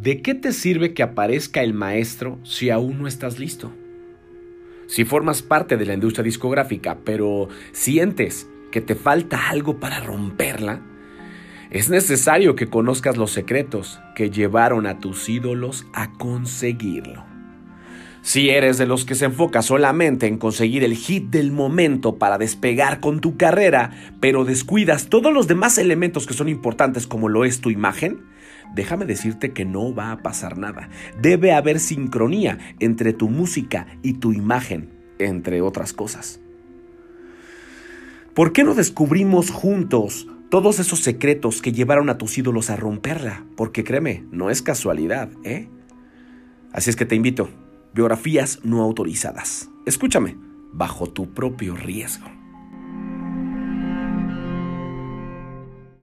¿De qué te sirve que aparezca el maestro si aún no estás listo? Si formas parte de la industria discográfica, pero sientes que te falta algo para romperla, es necesario que conozcas los secretos que llevaron a tus ídolos a conseguirlo. Si eres de los que se enfoca solamente en conseguir el hit del momento para despegar con tu carrera, pero descuidas todos los demás elementos que son importantes como lo es tu imagen, déjame decirte que no va a pasar nada. Debe haber sincronía entre tu música y tu imagen, entre otras cosas. ¿Por qué no descubrimos juntos todos esos secretos que llevaron a tus ídolos a romperla? Porque créeme, no es casualidad, ¿eh? Así es que te invito, biografías no autorizadas. Escúchame, bajo tu propio riesgo.